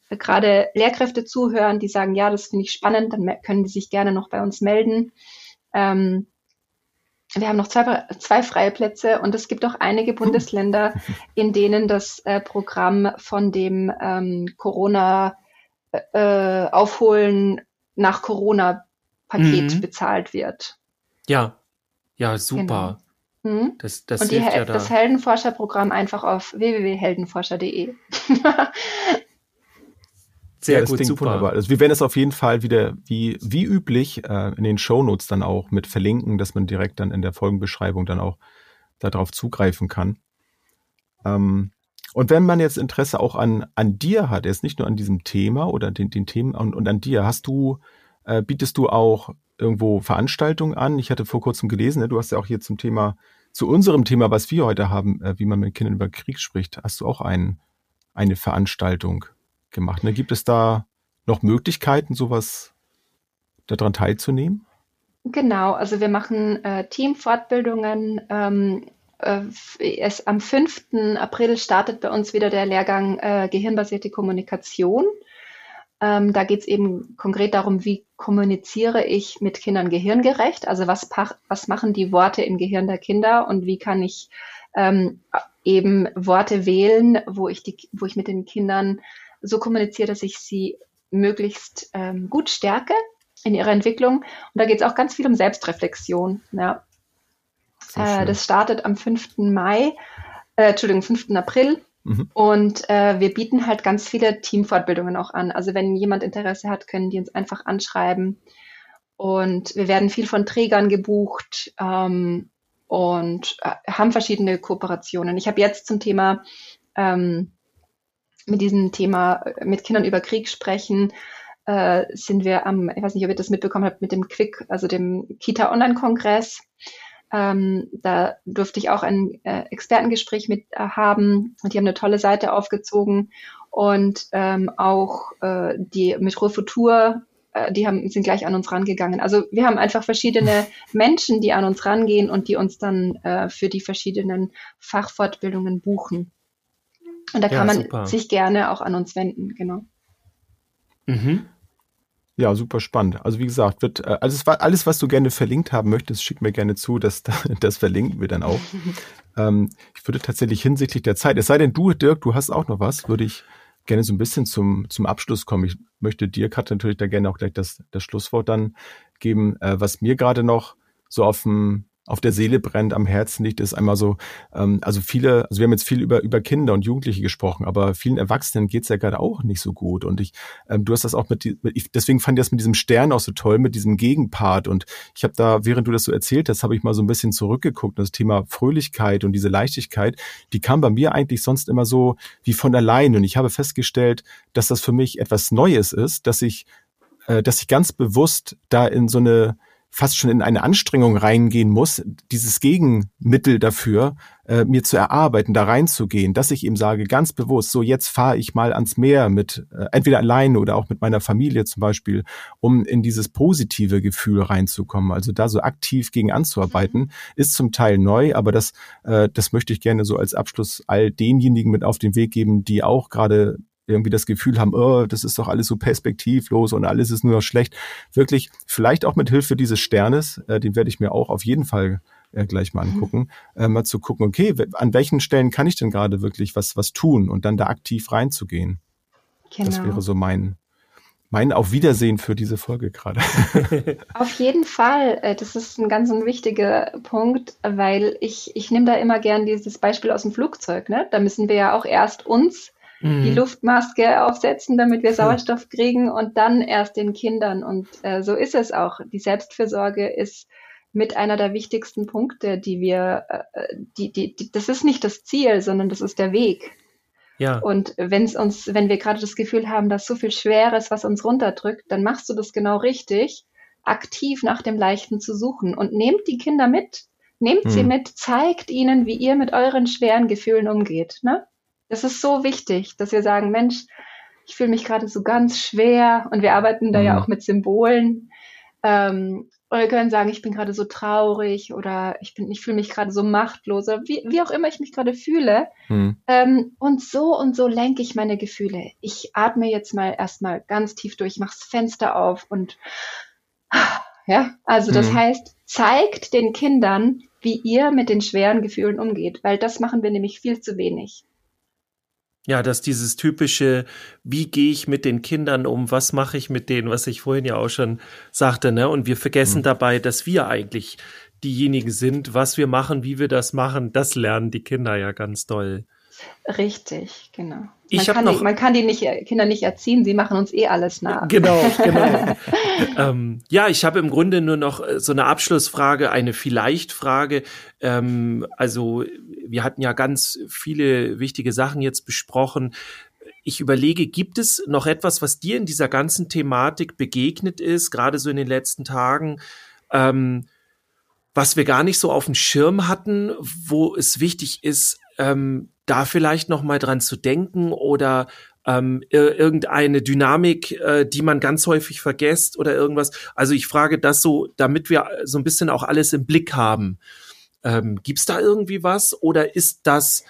äh, gerade Lehrkräfte zuhören, die sagen, ja, das finde ich spannend, dann können die sich gerne noch bei uns melden. Ähm, wir haben noch zwei, zwei freie Plätze und es gibt auch einige Bundesländer, in denen das äh, Programm von dem ähm, Corona äh, Aufholen nach Corona Paket Mhm. bezahlt wird. Ja, ja, super. Mhm. Das, das und die, ja da. das Heldenforscherprogramm einfach auf www.heldenforscher.de. Sehr ja, das gut, klingt super. Wunderbar. Also wir werden es auf jeden Fall wieder wie, wie üblich äh, in den Shownotes dann auch mit verlinken, dass man direkt dann in der Folgenbeschreibung dann auch darauf zugreifen kann. Ähm, und wenn man jetzt Interesse auch an, an dir hat, jetzt nicht nur an diesem Thema oder den, den Themen und, und an dir, hast du, äh, bietest du auch irgendwo Veranstaltungen an? Ich hatte vor kurzem gelesen, ne, du hast ja auch hier zum Thema, zu unserem Thema, was wir heute haben, äh, wie man mit Kindern über Krieg spricht, hast du auch ein, eine Veranstaltung gemacht. Ne? Gibt es da noch Möglichkeiten, sowas daran teilzunehmen? Genau, also wir machen äh, Teamfortbildungen. Ähm, äh, es, am 5. April startet bei uns wieder der Lehrgang äh, Gehirnbasierte Kommunikation. Ähm, da geht es eben konkret darum, wie kommuniziere ich mit Kindern gehirngerecht? Also was, was machen die Worte im Gehirn der Kinder und wie kann ich ähm, eben Worte wählen, wo ich, die, wo ich mit den Kindern so kommuniziere, dass ich sie möglichst ähm, gut stärke in ihrer Entwicklung. Und da geht es auch ganz viel um Selbstreflexion. Ja. Äh, das startet am 5. Mai, äh, Entschuldigung, 5. April. Mhm. Und äh, wir bieten halt ganz viele Teamfortbildungen auch an. Also wenn jemand Interesse hat, können die uns einfach anschreiben. Und wir werden viel von Trägern gebucht ähm, und äh, haben verschiedene Kooperationen. Ich habe jetzt zum Thema ähm, mit diesem Thema äh, mit Kindern über Krieg sprechen, äh, sind wir am, ich weiß nicht, ob ihr das mitbekommen habt, mit dem Quick, also dem Kita-Online-Kongress. Ähm, da durfte ich auch ein äh, Expertengespräch mit äh, haben und die haben eine tolle Seite aufgezogen und ähm, auch äh, die Metro Futur, äh, die haben, sind gleich an uns rangegangen. Also wir haben einfach verschiedene Menschen, die an uns rangehen und die uns dann äh, für die verschiedenen Fachfortbildungen buchen. Und da kann man super. sich gerne auch an uns wenden, genau. Mhm. Ja, super spannend. Also wie gesagt, wird äh, alles, alles, was du gerne verlinkt haben möchtest, schick mir gerne zu. Das, das verlinken wir dann auch. ähm, ich würde tatsächlich hinsichtlich der Zeit, es sei denn du, Dirk, du hast auch noch was, würde ich gerne so ein bisschen zum, zum Abschluss kommen. Ich möchte dir, Kat, natürlich da gerne auch gleich das, das Schlusswort dann geben. Äh, was mir gerade noch so auf dem auf der Seele brennt, am Herzen liegt, ist einmal so, ähm, also viele, also wir haben jetzt viel über, über Kinder und Jugendliche gesprochen, aber vielen Erwachsenen geht's ja gerade auch nicht so gut. Und ich, ähm, du hast das auch mit, mit ich, deswegen fand ich das mit diesem Stern auch so toll, mit diesem Gegenpart. Und ich habe da, während du das so erzählt hast, habe ich mal so ein bisschen zurückgeguckt. Das Thema Fröhlichkeit und diese Leichtigkeit, die kam bei mir eigentlich sonst immer so wie von allein. Und ich habe festgestellt, dass das für mich etwas Neues ist, dass ich, äh, dass ich ganz bewusst da in so eine fast schon in eine Anstrengung reingehen muss, dieses Gegenmittel dafür äh, mir zu erarbeiten, da reinzugehen, dass ich ihm sage, ganz bewusst, so jetzt fahre ich mal ans Meer mit, äh, entweder alleine oder auch mit meiner Familie zum Beispiel, um in dieses positive Gefühl reinzukommen. Also da so aktiv gegen anzuarbeiten, mhm. ist zum Teil neu, aber das, äh, das möchte ich gerne so als Abschluss all denjenigen mit auf den Weg geben, die auch gerade irgendwie das Gefühl haben, oh, das ist doch alles so perspektivlos und alles ist nur noch schlecht. Wirklich, vielleicht auch mit Hilfe dieses Sternes, äh, den werde ich mir auch auf jeden Fall äh, gleich mal mhm. angucken, äh, mal zu gucken, okay, an welchen Stellen kann ich denn gerade wirklich was, was tun und dann da aktiv reinzugehen. Genau. Das wäre so mein, mein Auf Wiedersehen für diese Folge gerade. Auf jeden Fall. Äh, das ist ein ganz ein wichtiger Punkt, weil ich, ich nehme da immer gern dieses Beispiel aus dem Flugzeug. Ne? Da müssen wir ja auch erst uns die mhm. Luftmaske aufsetzen, damit wir Sauerstoff kriegen und dann erst den Kindern. Und äh, so ist es auch. Die Selbstfürsorge ist mit einer der wichtigsten Punkte, die wir, äh, die, die, die, das ist nicht das Ziel, sondern das ist der Weg. Ja. Und wenn es uns, wenn wir gerade das Gefühl haben, dass so viel Schweres, was uns runterdrückt, dann machst du das genau richtig, aktiv nach dem Leichten zu suchen und nehmt die Kinder mit. Nehmt hm. sie mit, zeigt ihnen, wie ihr mit euren schweren Gefühlen umgeht. Ne? Das ist so wichtig, dass wir sagen, Mensch, ich fühle mich gerade so ganz schwer und wir arbeiten da mhm. ja auch mit Symbolen. Ähm, oder wir können sagen, ich bin gerade so traurig oder ich bin, ich fühle mich gerade so machtlos oder wie, wie auch immer ich mich gerade fühle. Mhm. Ähm, und so und so lenke ich meine Gefühle. Ich atme jetzt mal erstmal ganz tief durch, mache das Fenster auf und ja, also das mhm. heißt, zeigt den Kindern, wie ihr mit den schweren Gefühlen umgeht, weil das machen wir nämlich viel zu wenig. Ja, dass dieses typische, wie gehe ich mit den Kindern um, was mache ich mit denen, was ich vorhin ja auch schon sagte, ne? Und wir vergessen mhm. dabei, dass wir eigentlich diejenigen sind, was wir machen, wie wir das machen, das lernen die Kinder ja ganz doll. Richtig, genau. Man, ich kann, noch, die, man kann die nicht, Kinder nicht erziehen, sie machen uns eh alles nach. Genau, genau. ähm, ja, ich habe im Grunde nur noch äh, so eine Abschlussfrage, eine Vielleicht-Frage. Ähm, also wir hatten ja ganz viele wichtige Sachen jetzt besprochen. Ich überlege, gibt es noch etwas, was dir in dieser ganzen Thematik begegnet ist, gerade so in den letzten Tagen? Ähm, was wir gar nicht so auf dem Schirm hatten, wo es wichtig ist, ähm, da vielleicht noch mal dran zu denken oder ähm, irgendeine Dynamik, äh, die man ganz häufig vergisst oder irgendwas. Also ich frage das so, damit wir so ein bisschen auch alles im Blick haben. Ähm, Gibt da irgendwie was oder ist das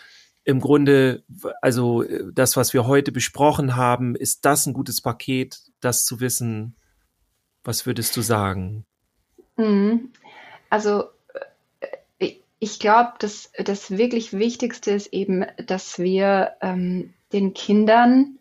im Grunde, also das, was wir heute besprochen haben, ist das ein gutes Paket, das zu wissen? Was würdest du sagen? Mhm. Also ich glaube, das, das wirklich Wichtigste ist eben, dass wir ähm, den Kindern,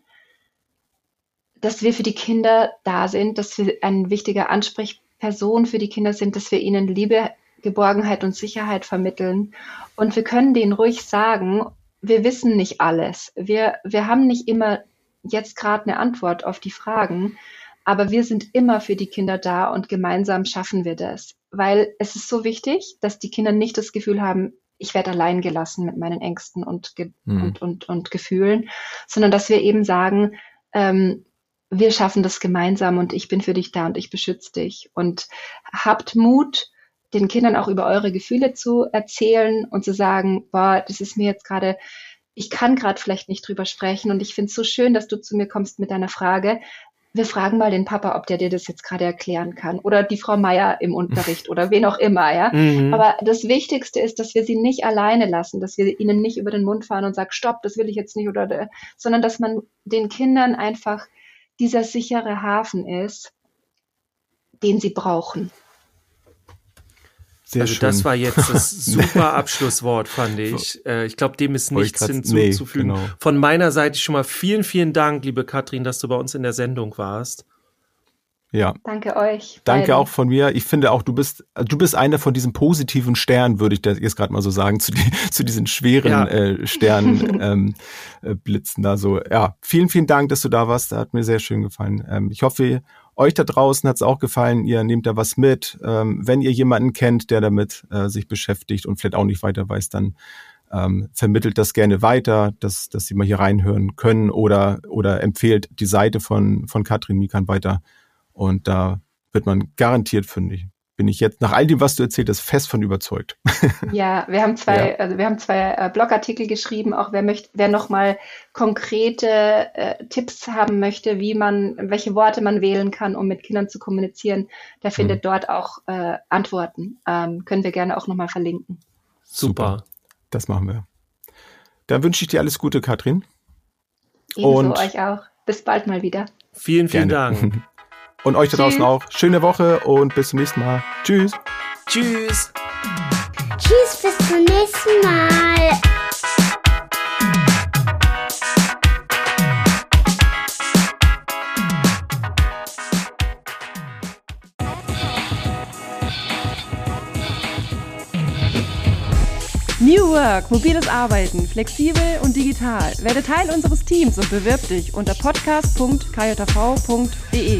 dass wir für die Kinder da sind, dass wir eine wichtige Ansprechperson für die Kinder sind, dass wir ihnen Liebe, Geborgenheit und Sicherheit vermitteln. Und wir können denen ruhig sagen, wir wissen nicht alles. Wir, wir haben nicht immer jetzt gerade eine Antwort auf die Fragen, aber wir sind immer für die Kinder da und gemeinsam schaffen wir das weil es ist so wichtig, dass die Kinder nicht das Gefühl haben, ich werde allein gelassen mit meinen Ängsten und, mhm. und, und, und Gefühlen, sondern dass wir eben sagen, ähm, wir schaffen das gemeinsam und ich bin für dich da und ich beschütze dich. Und habt Mut, den Kindern auch über eure Gefühle zu erzählen und zu sagen, boah, das ist mir jetzt gerade, ich kann gerade vielleicht nicht drüber sprechen und ich finde es so schön, dass du zu mir kommst mit deiner Frage. Wir fragen mal den Papa, ob der dir das jetzt gerade erklären kann oder die Frau Meier im Unterricht oder wen auch immer, ja. Mhm. Aber das Wichtigste ist, dass wir sie nicht alleine lassen, dass wir ihnen nicht über den Mund fahren und sagen, stopp, das will ich jetzt nicht oder, sondern dass man den Kindern einfach dieser sichere Hafen ist, den sie brauchen. Sehr also schön. das war jetzt das super Abschlusswort, fand ich. Äh, ich glaube, dem ist nichts hinzuzufügen. Nee, genau. Von meiner Seite schon mal vielen, vielen Dank, liebe Katrin, dass du bei uns in der Sendung warst. Ja. Danke euch. Danke beiden. auch von mir. Ich finde auch, du bist, du bist einer von diesen positiven Sternen, würde ich das jetzt gerade mal so sagen, zu, die, zu diesen schweren ja. äh, Sternen ähm, äh, blitzen da so. Ja, vielen, vielen Dank, dass du da warst. Das hat mir sehr schön gefallen. Ähm, ich hoffe, euch da draußen hat es auch gefallen. Ihr nehmt da was mit. Ähm, wenn ihr jemanden kennt, der damit äh, sich beschäftigt und vielleicht auch nicht weiter weiß, dann ähm, vermittelt das gerne weiter, dass, dass sie mal hier reinhören können oder, oder empfehlt die Seite von, von Katrin Mikan weiter. Und da wird man garantiert fündig bin ich jetzt nach all dem, was du erzählt hast, fest von überzeugt. Ja, wir haben zwei, ja. also wir haben zwei äh, Blogartikel geschrieben, auch wer möchte, wer nochmal konkrete äh, Tipps haben möchte, wie man, welche Worte man wählen kann, um mit Kindern zu kommunizieren, der mhm. findet dort auch äh, Antworten. Ähm, können wir gerne auch nochmal verlinken. Super. Das machen wir. Dann wünsche ich dir alles Gute, Katrin. Ebenso Und euch auch. Bis bald mal wieder. Vielen, vielen gerne. Dank. Und euch da draußen auch. Schöne Woche und bis zum nächsten Mal. Tschüss. Tschüss. Tschüss, bis zum nächsten Mal. New Work, mobiles Arbeiten, flexibel und digital. Werde Teil unseres Teams und bewirb dich unter podcast.kjv.de.